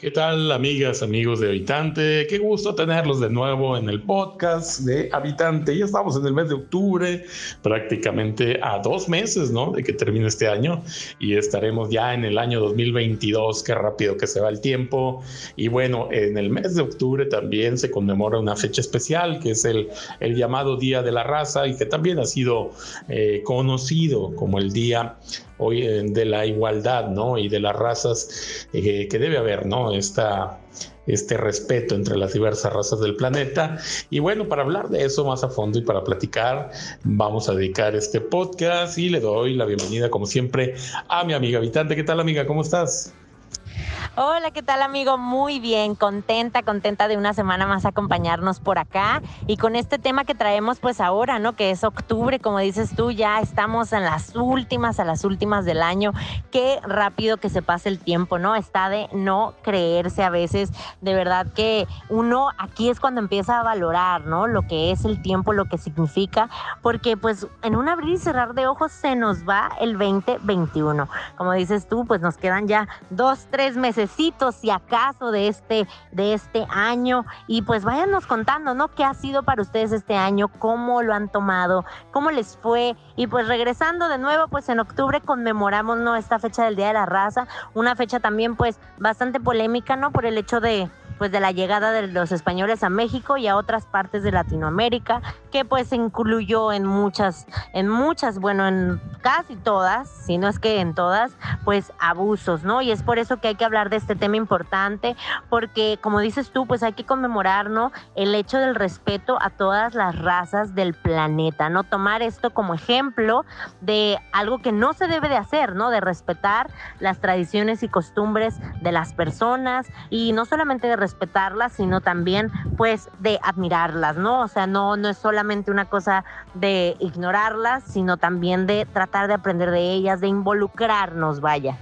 ¿Qué tal, amigas, amigos de Habitante? Qué gusto tenerlos de nuevo en el podcast de Habitante. Ya estamos en el mes de octubre, prácticamente a dos meses, ¿no? De que termine este año y estaremos ya en el año 2022. Qué rápido que se va el tiempo. Y bueno, en el mes de octubre también se conmemora una fecha especial que es el, el llamado Día de la Raza y que también ha sido eh, conocido como el Día hoy de la igualdad, ¿no? Y de las razas eh, que debe haber, ¿no? Esta, este respeto entre las diversas razas del planeta. Y bueno, para hablar de eso más a fondo y para platicar, vamos a dedicar este podcast y le doy la bienvenida, como siempre, a mi amiga habitante. ¿Qué tal, amiga? ¿Cómo estás? Hola, ¿qué tal amigo? Muy bien, contenta, contenta de una semana más acompañarnos por acá y con este tema que traemos pues ahora, ¿no? Que es octubre, como dices tú, ya estamos en las últimas, a las últimas del año. Qué rápido que se pase el tiempo, ¿no? Está de no creerse a veces, de verdad que uno aquí es cuando empieza a valorar, ¿no? Lo que es el tiempo, lo que significa, porque pues en un abrir y cerrar de ojos se nos va el 2021. Como dices tú, pues nos quedan ya dos, tres meses si acaso de este, de este año. Y pues váyanos contando, ¿no? ¿Qué ha sido para ustedes este año? ¿Cómo lo han tomado? ¿Cómo les fue? Y pues regresando de nuevo, pues en octubre conmemoramos, ¿no? Esta fecha del Día de la Raza, una fecha también pues bastante polémica, ¿no? Por el hecho de pues de la llegada de los españoles a México y a otras partes de Latinoamérica, que pues incluyó en muchas, en muchas, bueno, en casi todas, si no es que en todas, pues abusos, ¿no? Y es por eso que hay que hablar de este tema importante, porque como dices tú, pues hay que conmemorar, ¿no? El hecho del respeto a todas las razas del planeta, ¿no? Tomar esto como ejemplo de algo que no se debe de hacer, ¿no? De respetar las tradiciones y costumbres de las personas y no solamente de respetarlas, sino también pues de admirarlas, ¿no? O sea, no, no es solamente una cosa de ignorarlas, sino también de tratar de aprender de ellas, de involucrarnos, vaya.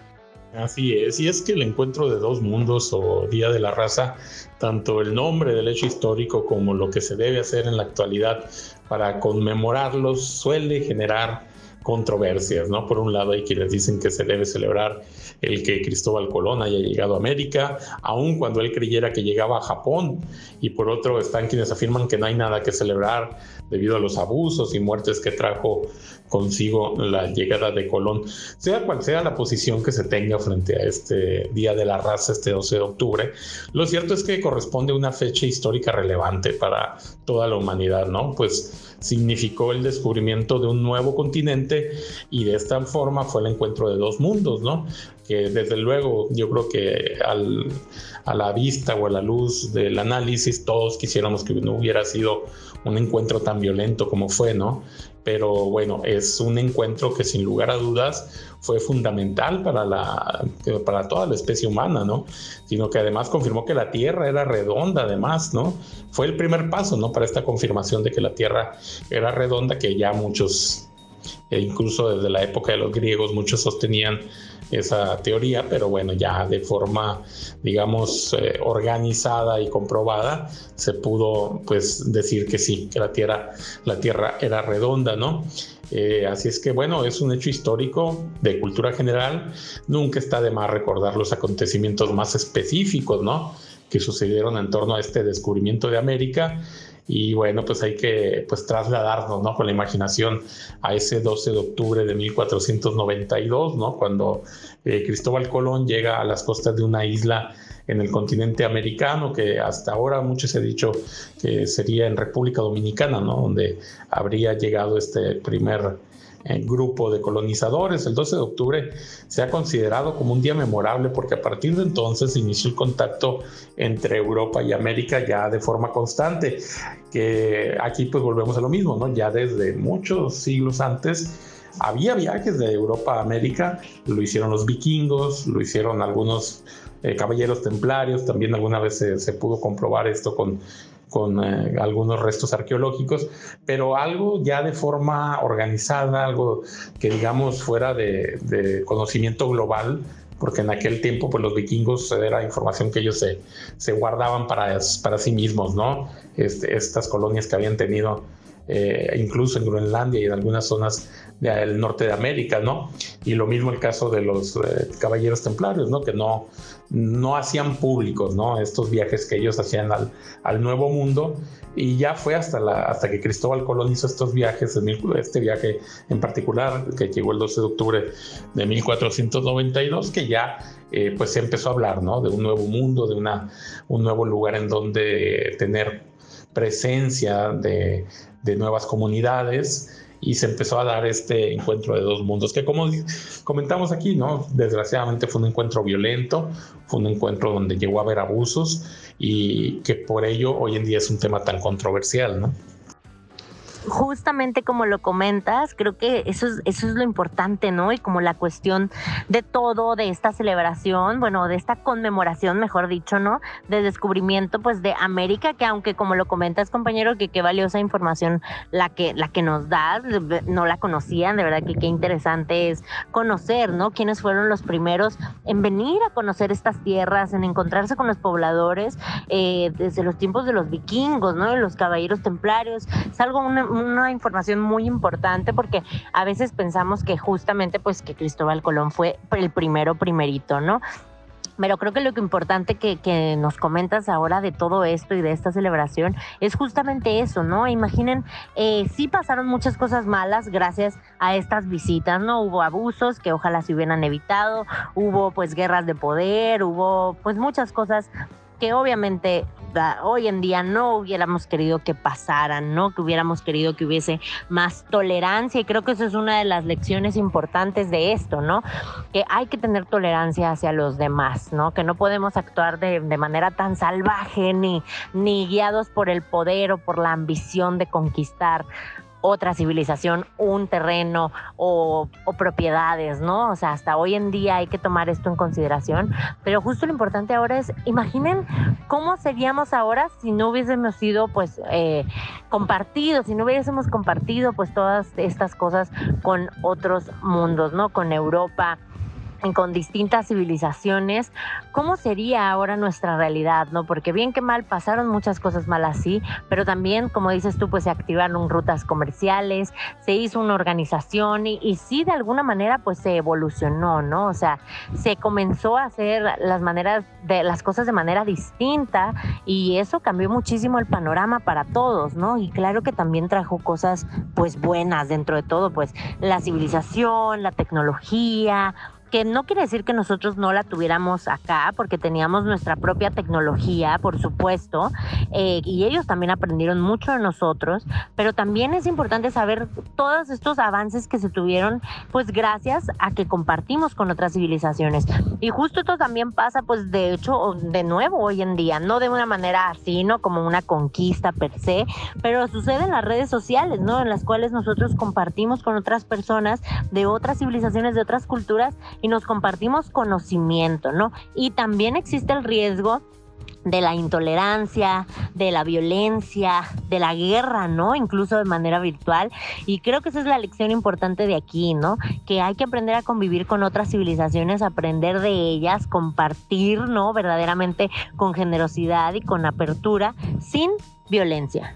Así es, y es que el encuentro de dos mundos o Día de la Raza, tanto el nombre del hecho histórico como lo que se debe hacer en la actualidad para conmemorarlos suele generar controversias, ¿no? Por un lado hay quienes dicen que se debe celebrar el que Cristóbal Colón haya llegado a América, aun cuando él creyera que llegaba a Japón, y por otro están quienes afirman que no hay nada que celebrar debido a los abusos y muertes que trajo consigo la llegada de Colón. Sea cual sea la posición que se tenga frente a este Día de la Raza, este 12 de octubre, lo cierto es que corresponde a una fecha histórica relevante para toda la humanidad, ¿no? Pues significó el descubrimiento de un nuevo continente y de esta forma fue el encuentro de dos mundos, ¿no? Que desde luego yo creo que a la vista o a la luz del análisis todos quisiéramos que no hubiera sido un encuentro tan violento como fue, ¿no? Pero bueno, es un encuentro que sin lugar a dudas fue fundamental para, la, para toda la especie humana, ¿no? Sino que además confirmó que la Tierra era redonda, además, ¿no? Fue el primer paso, ¿no? Para esta confirmación de que la Tierra era redonda, que ya muchos, e incluso desde la época de los griegos, muchos sostenían esa teoría, pero bueno, ya de forma, digamos, eh, organizada y comprobada, se pudo pues decir que sí, que la Tierra, la tierra era redonda, ¿no? Eh, así es que bueno, es un hecho histórico de cultura general. Nunca está de más recordar los acontecimientos más específicos, ¿no? Que sucedieron en torno a este descubrimiento de América y bueno, pues hay que pues trasladarnos, ¿no? Con la imaginación a ese 12 de octubre de 1492, ¿no? Cuando eh, Cristóbal Colón llega a las costas de una isla en el continente americano, que hasta ahora muchos se ha dicho que sería en República Dominicana, ¿no? Donde habría llegado este primer grupo de colonizadores. El 12 de octubre se ha considerado como un día memorable porque a partir de entonces inició el contacto entre Europa y América ya de forma constante, que aquí pues volvemos a lo mismo, ¿no? Ya desde muchos siglos antes había viajes de Europa a América, lo hicieron los vikingos, lo hicieron algunos eh, caballeros templarios, también alguna vez se, pudo comprobar esto con, con eh, algunos restos arqueológicos, pero algo ya de forma organizada, algo que digamos fuera de, conocimiento global, porque en aquel tiempo pues los vikingos era información que ellos se, se guardaban para, para sí mismos, ¿no? Este, estas colonias que habían tenido eh, incluso en Groenlandia y en algunas zonas del norte de América, ¿no? Y lo mismo el caso de los eh, caballeros templarios, ¿no? Que no, no hacían públicos, ¿no? Estos viajes que ellos hacían al, al Nuevo Mundo y ya fue hasta, la, hasta que Cristóbal Colón hizo estos viajes, este viaje en particular, que llegó el 12 de octubre de 1492, que ya eh, pues se empezó a hablar, ¿no? De un nuevo mundo, de una, un nuevo lugar en donde tener presencia de, de nuevas comunidades y se empezó a dar este encuentro de dos mundos, que como comentamos aquí, ¿no? Desgraciadamente fue un encuentro violento, fue un encuentro donde llegó a haber abusos y que por ello hoy en día es un tema tan controversial, ¿no? Justamente como lo comentas, creo que eso es, eso es lo importante, ¿no? Y como la cuestión de todo, de esta celebración, bueno, de esta conmemoración, mejor dicho, ¿no? De descubrimiento, pues, de América, que aunque como lo comentas, compañero, que qué valiosa información la que, la que nos das, no la conocían, de verdad que qué interesante es conocer, ¿no? Quiénes fueron los primeros en venir a conocer estas tierras, en encontrarse con los pobladores, eh, desde los tiempos de los vikingos, ¿no? De los caballeros templarios. Es algo, una, una información muy importante porque a veces pensamos que justamente pues que Cristóbal Colón fue el primero primerito, ¿no? Pero creo que lo importante que, que, nos comentas ahora de todo esto y de esta celebración es justamente eso, ¿no? Imaginen, eh, sí pasaron muchas cosas malas gracias a estas visitas, ¿no? Hubo abusos que ojalá se hubieran evitado, hubo pues guerras de poder, hubo pues muchas cosas que obviamente hoy en día no hubiéramos querido que pasaran, ¿no? Que hubiéramos querido que hubiese más tolerancia y creo que eso es una de las lecciones importantes de esto, ¿no? Que hay que tener tolerancia hacia los demás, ¿no? Que no podemos actuar de, de manera tan salvaje ni, ni guiados por el poder o por la ambición de conquistar otra civilización, un terreno o, propiedades, ¿no? O sea, hasta hoy en día hay que tomar esto en consideración, pero justo lo importante ahora es, imaginen cómo seríamos ahora si no hubiésemos sido, pues, eh, compartidos, si no hubiésemos compartido, pues, todas estas cosas con otros mundos, ¿no? Con Europa, con distintas civilizaciones, ¿cómo sería ahora nuestra realidad? ¿no? Porque bien que mal pasaron muchas cosas mal así, pero también, como dices tú, pues se activaron rutas comerciales, se hizo una organización y, y sí, de alguna manera, pues se evolucionó, ¿no? O sea, se comenzó a hacer las maneras de las cosas de manera distinta y eso cambió muchísimo el panorama para todos, ¿no? Y claro que también trajo cosas, pues buenas dentro de todo, pues la civilización, la tecnología, que no quiere decir que nosotros no la tuviéramos acá, porque teníamos nuestra propia tecnología, por supuesto, eh, y ellos también aprendieron mucho de nosotros, pero también es importante saber todos estos avances que se tuvieron, pues gracias a que compartimos con otras civilizaciones. Y justo esto también pasa, pues de hecho, de nuevo hoy en día, no de una manera así, ¿no? Como una conquista per se, pero sucede en las redes sociales, ¿no? En las cuales nosotros compartimos con otras personas de otras civilizaciones, de otras culturas, y nos compartimos conocimiento, ¿no? Y también existe el riesgo de la intolerancia, de la violencia, de la guerra, ¿no? Incluso de manera virtual. Y creo que esa es la lección importante de aquí, ¿no? Que hay que aprender a convivir con otras civilizaciones, aprender de ellas, compartir, ¿no? Verdaderamente con generosidad y con apertura, sin violencia.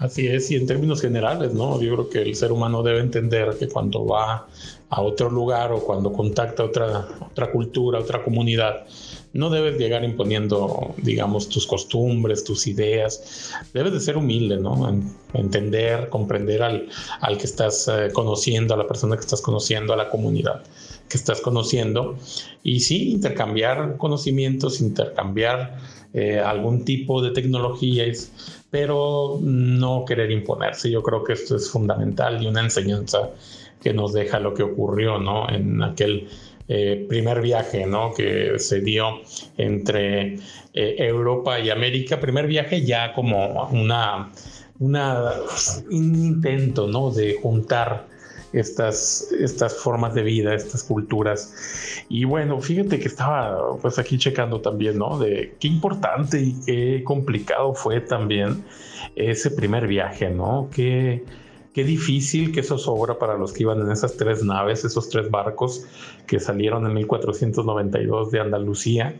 Así es, y en términos generales, ¿no? Yo creo que el ser humano debe entender que cuando va a otro lugar o cuando contacta otra, otra cultura, otra comunidad, no debes llegar imponiendo, digamos, tus costumbres, tus ideas. Debes de ser humilde, ¿no? entender, comprender al, al que estás eh, conociendo, a la persona que estás conociendo, a la comunidad que estás conociendo. Y sí, intercambiar conocimientos, intercambiar eh, algún tipo de tecnologías, pero no querer imponerse. Yo creo que esto es fundamental y una enseñanza que nos deja lo que ocurrió ¿no? en aquel eh, primer viaje ¿no? que se dio entre eh, Europa y América. Primer viaje ya como una, un intento ¿no? de juntar estas, estas formas de vida, estas culturas. Y bueno, fíjate que estaba pues aquí checando también, ¿no? De qué importante y qué complicado fue también ese primer viaje, ¿no? Qué, Qué difícil que eso sobra para los que iban en esas tres naves, esos tres barcos que salieron en 1492 de Andalucía,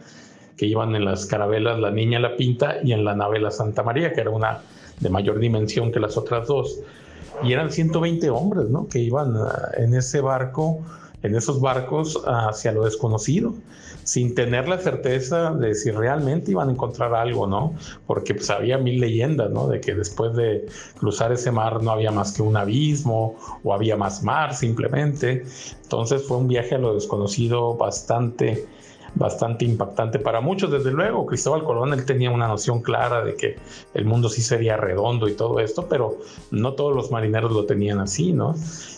que iban en las carabelas La Niña La Pinta y en la nave La Santa María, que era una de mayor dimensión que las otras dos. Y eran 120 hombres, ¿no? Que iban ah, en ese barco, en esos barcos hacia lo desconocido sin tener la certeza de si realmente iban a encontrar algo, ¿no? Porque pues había mil leyendas, ¿no? De que después de cruzar ese mar no había más que un abismo o había más mar simplemente. Entonces fue un viaje a lo desconocido bastante bastante impactante para muchos, desde luego. Cristóbal Colón, él tenía una noción clara de que el mundo sí sería redondo y todo esto, pero no todos los marineros lo tenían así, ¿no?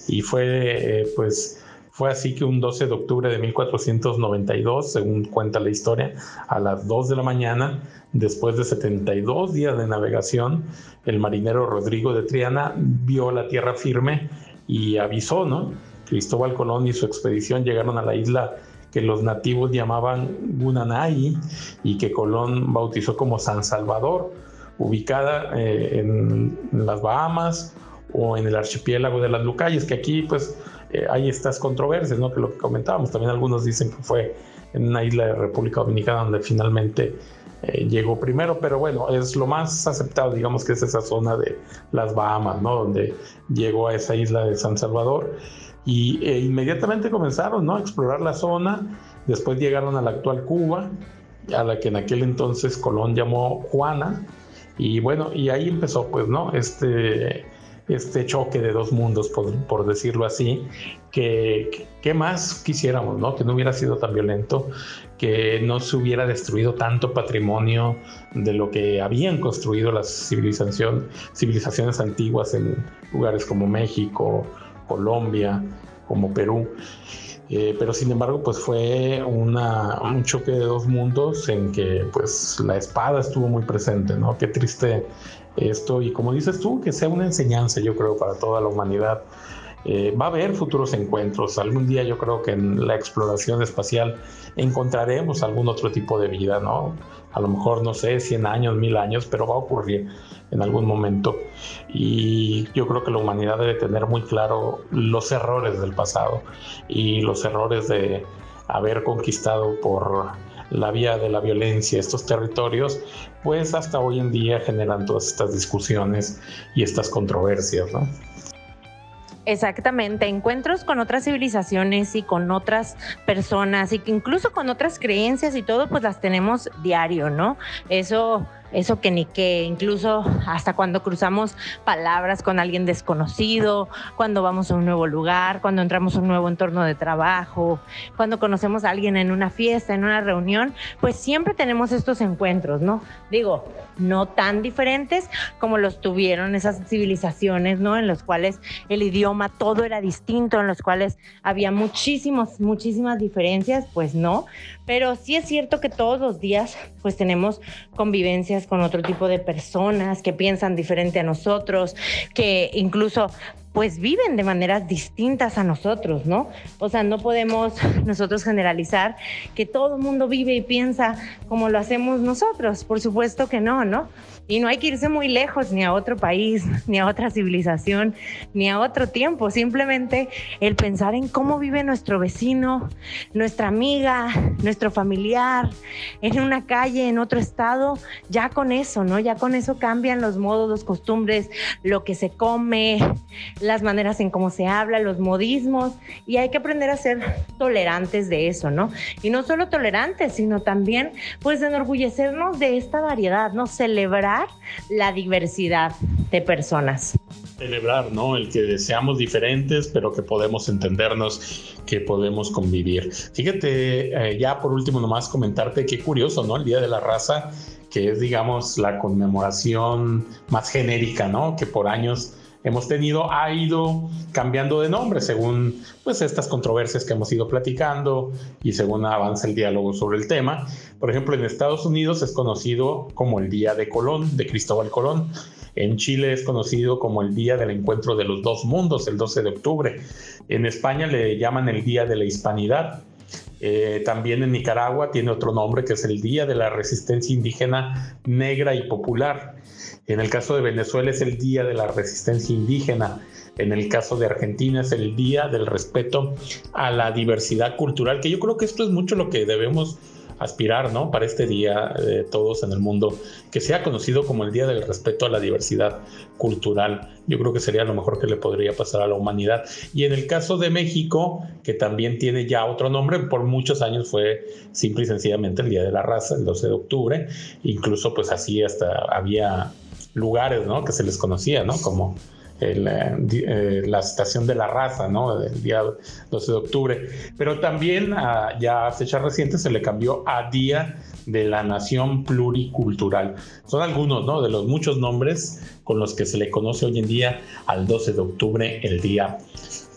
Y fue, eh, pues, fue así que un 12 de octubre de 1492, según cuenta la historia, a las 2 de la mañana, después de 72 días de navegación, el marinero Rodrigo de Triana vio la tierra firme y avisó, ¿no? Cristóbal Colón y su expedición llegaron a la isla que los nativos llamaban Gunanay y que Colón bautizó como San Salvador, ubicada eh, en las Bahamas o en el archipiélago de las Lucayes, que aquí pues eh, hay estas controversias, ¿no? Que lo que comentábamos, también algunos dicen que fue en una isla de República Dominicana donde finalmente eh, llegó primero, pero bueno, es lo más aceptado, digamos que es esa zona de las Bahamas, ¿no? Donde llegó a esa isla de San Salvador y e inmediatamente comenzaron, ¿no? A explorar la zona, después llegaron a la actual Cuba, a la que en aquel entonces Colón llamó Juana, y bueno, y ahí empezó, pues, ¿no? Este este choque de dos mundos, por, decirlo así, que, más quisiéramos, ¿no? Que no hubiera sido tan violento, que no se hubiera destruido tanto patrimonio de lo que habían construido las civilización, civilizaciones antiguas en lugares como México, Colombia, como Perú. Eh, pero sin embargo, pues fue un choque de dos mundos en que pues la espada estuvo muy presente, ¿no? Qué triste esto y como dices tú, que sea una enseñanza, yo creo, para toda la humanidad. Eh, va a haber futuros encuentros. Algún día yo creo que en la exploración espacial encontraremos algún otro tipo de vida, ¿no? A lo mejor, no sé, 100 años, 1000 años, pero va a ocurrir en algún momento. Y yo creo que la humanidad debe tener muy claro los errores del pasado y los errores de haber conquistado por la vía de la violencia estos territorios, pues hasta hoy en día generan todas estas discusiones y estas controversias, ¿no? Exactamente, encuentros con otras civilizaciones y con otras personas y que incluso con otras creencias y todo, pues las tenemos diario, ¿no? Eso eso que ni que, incluso hasta cuando cruzamos palabras con alguien desconocido, cuando vamos a un nuevo lugar, cuando entramos a un nuevo entorno de trabajo, cuando conocemos a alguien en una fiesta, en una reunión, pues siempre tenemos estos encuentros, ¿no? Digo, no tan diferentes como los tuvieron esas civilizaciones, ¿no? En los cuales el idioma todo era distinto, en los cuales había muchísimos, muchísimas diferencias, pues no, pero sí es cierto que todos los días pues tenemos convivencias con otro tipo de personas que piensan diferente a nosotros, que incluso pues viven de maneras distintas a nosotros, ¿no? O sea, no podemos nosotros generalizar que todo el mundo vive y piensa como lo hacemos nosotros, por supuesto que no, ¿no? Y no hay que irse muy lejos, ni a otro país, ni a otra civilización, ni a otro tiempo. Simplemente el pensar en cómo vive nuestro vecino, nuestra amiga, nuestro familiar, en una calle, en otro estado, ya con eso, ¿no? Ya con eso cambian los modos, los costumbres, lo que se come, las maneras en cómo se habla, los modismos. Y hay que aprender a ser tolerantes de eso, ¿no? Y no solo tolerantes, sino también, pues, enorgullecernos de esta variedad, ¿no? Celebrar la diversidad de personas. Celebrar, ¿no? El que deseamos diferentes, pero que podemos entendernos, que podemos convivir. Fíjate, eh, ya por último nomás comentarte qué curioso, ¿no? El Día de la Raza, que es, digamos, la conmemoración más genérica, ¿no? Que por años hemos tenido ha ido cambiando de nombre según pues estas controversias que hemos ido platicando y según avanza el diálogo sobre el tema. Por ejemplo, en Estados Unidos es conocido como el Día de Colón, de Cristóbal Colón. En Chile es conocido como el Día del Encuentro de los Dos Mundos, el 12 de octubre. En España le llaman el Día de la Hispanidad. Eh, también en Nicaragua tiene otro nombre que es el Día de la Resistencia Indígena Negra y Popular. En el caso de Venezuela es el Día de la Resistencia Indígena. En el caso de Argentina es el Día del Respeto a la Diversidad Cultural, que yo creo que esto es mucho lo que debemos aspirar, ¿no? Para este día, eh, todos en el mundo, que sea conocido como el Día del Respeto a la Diversidad Cultural. Yo creo que sería lo mejor que le podría pasar a la humanidad. Y en el caso de México, que también tiene ya otro nombre, por muchos años fue simple y sencillamente el Día de la Raza, el 12 de octubre. Incluso, pues así hasta había lugares, ¿no? Que se les conocía, ¿no? Como eh, la estación de la raza, ¿no? El día 12 de octubre. Pero también ah, ya a fecha reciente se le cambió a Día de la Nación Pluricultural. Son algunos, ¿no? De los muchos nombres con los que se le conoce hoy en día al 12 de octubre, el Día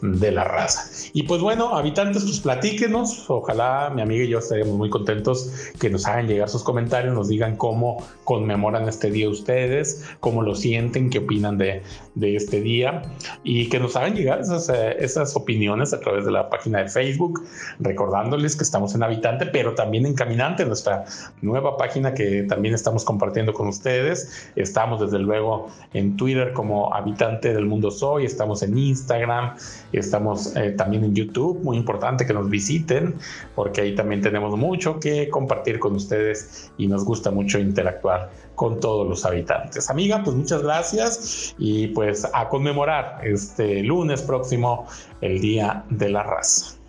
de la raza. Y pues bueno, habitantes, pues platíquenos. Ojalá mi amiga y yo estaríamos muy contentos que nos hagan llegar sus comentarios, nos digan cómo conmemoran este día ustedes, cómo lo sienten, qué opinan de, de este día y que nos hagan llegar esas, eh, esas opiniones a través de la página de Facebook, recordándoles que estamos en Habitante, pero también en Caminante, nuestra nueva página que también estamos compartiendo con ustedes. Estamos desde luego en Twitter como Habitante del Mundo Soy, estamos en Instagram, Estamos eh, también en YouTube, muy importante que nos visiten, porque ahí también tenemos mucho que compartir con ustedes y nos gusta mucho interactuar con todos los habitantes. Amiga, pues muchas gracias y pues a conmemorar este lunes próximo el Día de la Raza.